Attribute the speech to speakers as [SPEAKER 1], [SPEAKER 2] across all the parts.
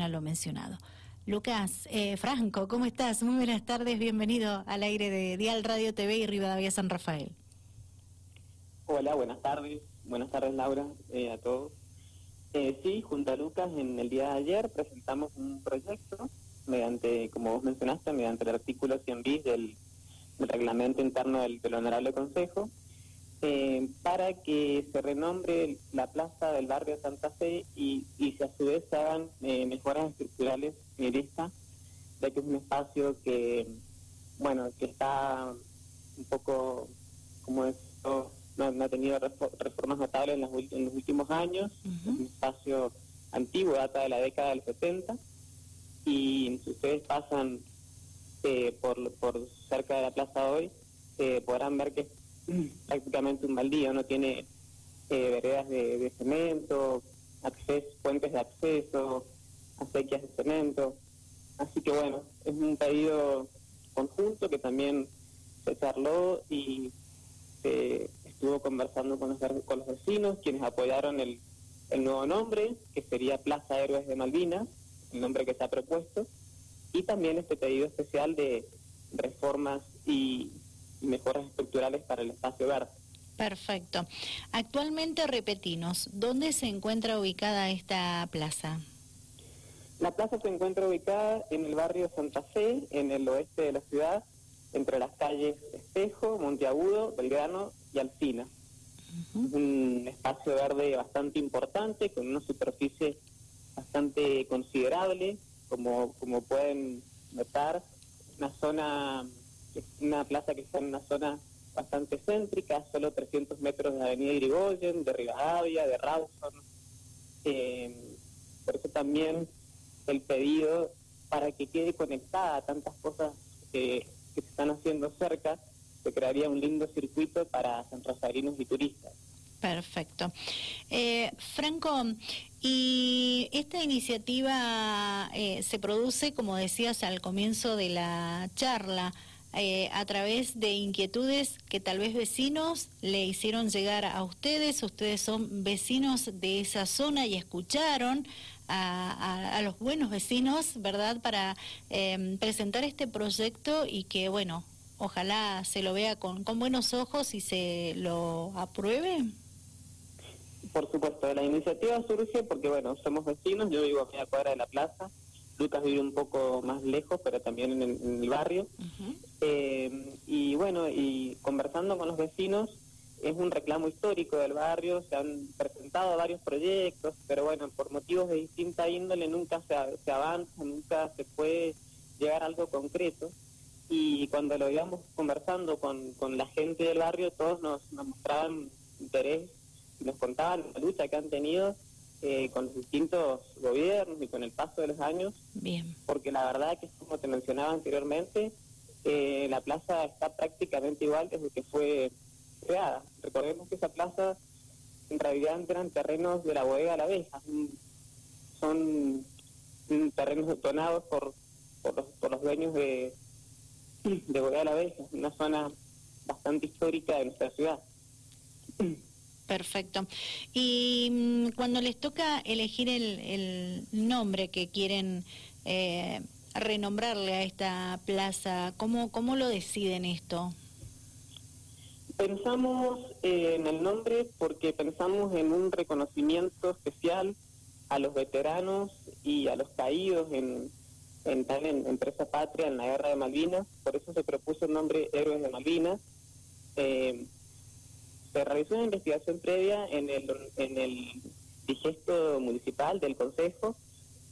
[SPEAKER 1] a lo mencionado. Lucas, eh, Franco, ¿cómo estás? Muy buenas tardes, bienvenido al aire de Dial Radio TV y Rivadavia San Rafael.
[SPEAKER 2] Hola, buenas tardes. Buenas tardes, Laura, eh, a todos. Eh, sí, junto a Lucas, en el día de ayer presentamos un proyecto mediante, como vos mencionaste, mediante el artículo 100 bis del, reglamento interno del, Honorable Consejo, eh, para que se renombre la plaza del barrio Santa Fe y, y a su vez se hagan eh, mejoras estructurales en esta, ya que es un espacio que, bueno, que está un poco, como esto, no, ha tenido reformas notables en, los últimos años, es un espacio antiguo, data de la década del 70 y si ustedes pasan eh, por, por cerca de la plaza hoy, podrán ver que es prácticamente un baldío, no tiene eh, veredas de, cemento, acceso, puentes de acceso, acequias de cemento. Así que bueno, es un pedido conjunto que también se charló y se estuvo conversando con los, con los vecinos, quienes apoyaron el, nuevo nombre, que sería Plaza Héroes de Malvinas el nombre que se ha propuesto, y también este pedido especial de reformas y mejoras estructurales para el espacio verde.
[SPEAKER 1] Perfecto. Actualmente, repetinos, ¿dónde se encuentra ubicada esta plaza?
[SPEAKER 2] La plaza se encuentra ubicada en el barrio Santa Fe, en el oeste de la ciudad, entre las calles Espejo, Monteagudo, Belgrano y Alcina. Un espacio verde bastante importante, con una superficie bastante considerable, como, como pueden notar, una zona, una plaza que está en una zona bastante céntrica, solo 300 metros de Avenida Irigoyen, de Rivadavia, de Rawson. Eh, por eso también el pedido para que quede conectada a tantas cosas que, se están haciendo cerca, se crearía un lindo circuito para sanrosarinos y turistas.
[SPEAKER 1] Perfecto. Eh, Franco, y esta iniciativa eh, se produce, como decías al comienzo de la charla, eh, a través de inquietudes que tal vez vecinos le hicieron llegar a ustedes. Ustedes son vecinos de esa zona y escucharon a, los buenos vecinos, ¿verdad?, para presentar este proyecto y que, bueno, ojalá se lo vea con, con buenos ojos y se lo apruebe.
[SPEAKER 2] Por supuesto, la iniciativa surge porque, bueno, somos vecinos, yo vivo a media cuadra de la plaza, Lucas vive un poco más lejos, pero también en el, barrio. Eh, y bueno, y conversando con los vecinos, es un reclamo histórico del barrio, se han presentado varios proyectos, pero bueno, por motivos de distinta índole nunca se, se avanza, nunca se puede llegar a algo concreto. Y cuando lo íbamos conversando con, con la gente del barrio, todos nos, nos mostraban interés nos contaban la lucha que han tenido eh, con los distintos gobiernos y con el paso de los años.
[SPEAKER 1] Bien.
[SPEAKER 2] Porque la verdad que, como te mencionaba anteriormente, eh, la plaza está prácticamente igual desde que fue creada. Recordemos que esa plaza en realidad eran terrenos de la bodega a la abeja. Son terrenos detonados por, por, los, por los dueños de, de bodega a la abeja, una zona bastante histórica de nuestra ciudad.
[SPEAKER 1] Perfecto. Y mm, cuando les toca elegir el, nombre que quieren eh, renombrarle a esta plaza, ¿cómo, ¿cómo lo deciden esto?
[SPEAKER 2] Pensamos en el nombre porque pensamos en un reconocimiento especial a los veteranos y a los caídos en, en, en empresa patria en la guerra de Malvinas. Por eso se propuso el nombre Héroes de Malvinas. Eh, se realizó una investigación previa en el, en el digesto municipal del Consejo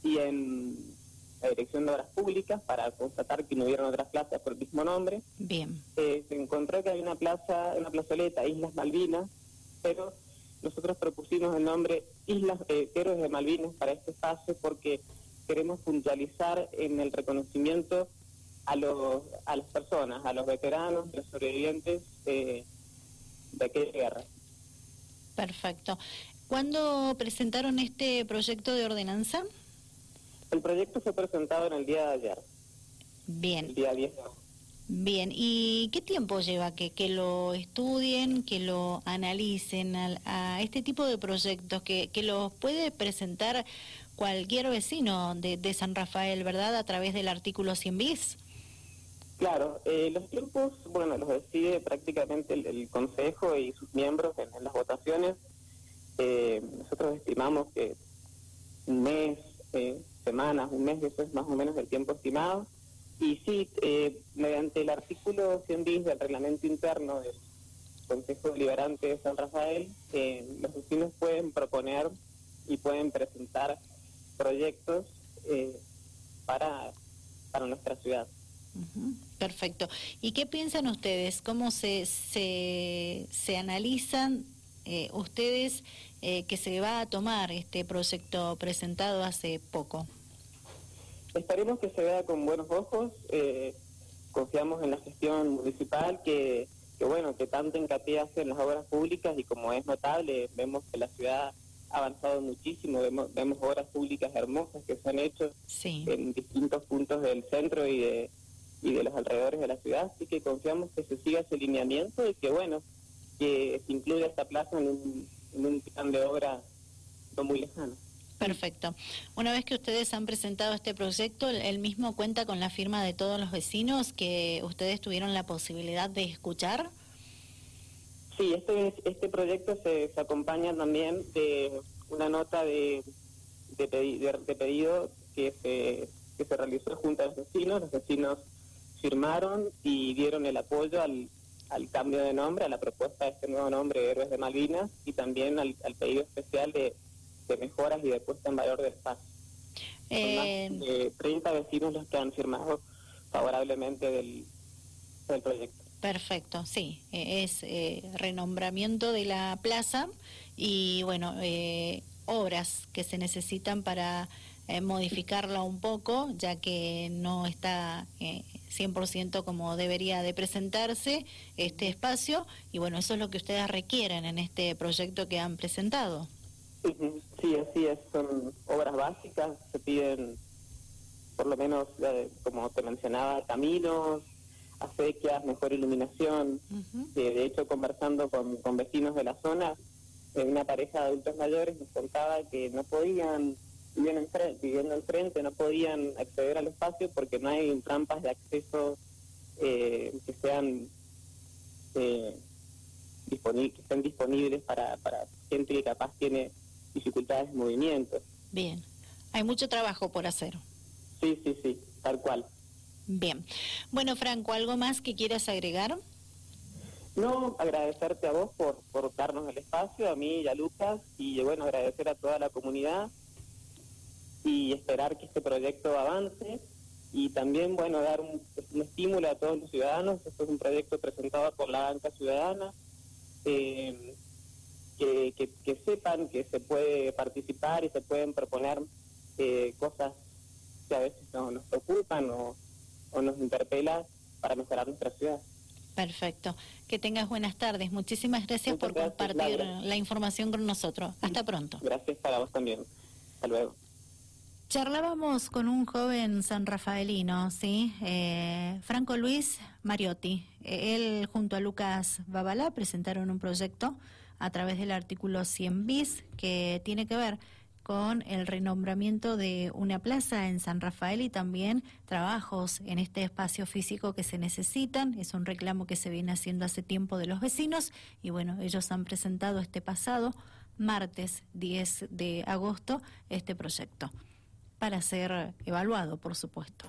[SPEAKER 2] y en la Dirección de Obras Públicas para constatar que no hubieron otras plazas por el mismo nombre.
[SPEAKER 1] Bien.
[SPEAKER 2] Eh, se encontró que había una plaza, una plazoleta, Islas Malvinas, pero nosotros propusimos el nombre Islas eh, Héroes de Malvinas para este espacio porque queremos puntualizar en el reconocimiento a los a las personas, a los veteranos, a los sobrevivientes eh, de aquella guerra.
[SPEAKER 1] Perfecto. ¿Cuándo presentaron este proyecto de ordenanza?
[SPEAKER 2] El proyecto fue presentado en el día de ayer.
[SPEAKER 1] Bien.
[SPEAKER 2] El día 10
[SPEAKER 1] Bien, ¿y qué tiempo lleva que, que lo estudien, que lo analicen a, este tipo de proyectos, que, que los puede presentar cualquier vecino de, de San Rafael, ¿verdad? A través del artículo 100 bis.
[SPEAKER 2] Claro, eh, los tiempos, bueno, los decide prácticamente el, Consejo y sus miembros en, las votaciones. Eh, nosotros estimamos que un mes, eh, semanas, un mes, eso es más o menos el tiempo estimado. Y sí, mediante el artículo 100 bis del reglamento interno del Consejo Deliberante de San Rafael, los vecinos pueden proponer y pueden presentar proyectos para, para nuestra ciudad.
[SPEAKER 1] Perfecto. ¿Y qué piensan ustedes? ¿Cómo se, se, se analizan eh, ustedes eh, que se va a tomar este proyecto presentado hace poco?
[SPEAKER 2] Esperemos que se vea con buenos ojos. Eh, confiamos en la gestión municipal que, que bueno, que tanto hincapié hace en las obras públicas y como es notable, vemos que la ciudad ha avanzado muchísimo, vemos, vemos obras públicas hermosas que se han hecho en distintos puntos del centro y de, y de los alrededores de la ciudad, así que confiamos que se siga ese lineamiento y que, bueno, que se incluya esta plaza en un, en un plan de obra no muy lejano.
[SPEAKER 1] Perfecto. Una vez que ustedes han presentado este proyecto, ¿el mismo cuenta con la firma de todos los vecinos que ustedes tuvieron la posibilidad de escuchar?
[SPEAKER 2] Sí, este, este proyecto se, acompaña también de una nota de, de, pedido que se, que se realizó junto a los vecinos. Los vecinos firmaron y dieron el apoyo al, al cambio de nombre, a la propuesta de este nuevo nombre, Héroes de Malvinas, y también al, pedido especial de, mejoras y de puesta en valor del espacio. Son más eh, de 30 vecinos los que han firmado favorablemente del, del proyecto.
[SPEAKER 1] Perfecto, sí, e, es eh, renombramiento de la plaza y bueno, eh, obras que se necesitan para eh, modificarla un poco, ya que no está eh, 100% como debería de presentarse este espacio. Y bueno, eso es lo que ustedes requieren en este proyecto que han presentado.
[SPEAKER 2] Sí, así es. Son obras básicas, se piden por lo menos, eh, como te mencionaba, caminos, acequias, mejor iluminación. de hecho, conversando con, con vecinos de la zona, una pareja de adultos mayores nos contaba que no podían viviendo enfrente, viviendo enfrente no podían acceder al espacio porque no hay trampas de acceso eh, que sean eh, disponibles, que estén disponibles para, para gente que capaz tiene dificultades de movimiento.
[SPEAKER 1] Bien, hay mucho trabajo por hacer.
[SPEAKER 2] Sí, sí, sí, tal cual.
[SPEAKER 1] Bien. Bueno, Franco, ¿algo más que quieras agregar?
[SPEAKER 2] No, agradecerte a vos por, por darnos el espacio, a mí y a Lucas, y bueno, agradecer a toda la comunidad y esperar que este proyecto avance y también, bueno, dar un, estímulo a todos los ciudadanos. Esto es un proyecto presentado por la banca ciudadana, eh, que, que, sepan que se puede participar y se pueden proponer eh, cosas que a veces no, nos preocupan o, o nos interpelan para mejorar nuestra ciudad.
[SPEAKER 1] Perfecto. Que tengas buenas tardes. Muchísimas gracias por compartir la información con nosotros. Hasta pronto.
[SPEAKER 2] Gracias para vos también. Hasta luego.
[SPEAKER 1] Charlábamos con un joven san rafaelino, ¿sí? Eh, Franco Luis Mariotti. Él junto a Lucas Babalá presentaron un proyecto a través del artículo 100 bis que tiene que ver con el renombramiento de una plaza en San Rafael y también trabajos en este espacio físico que se necesitan. Es un reclamo que se viene haciendo hace tiempo de los vecinos y bueno, ellos han presentado este pasado martes 10 de agosto este proyecto para ser evaluado, por supuesto.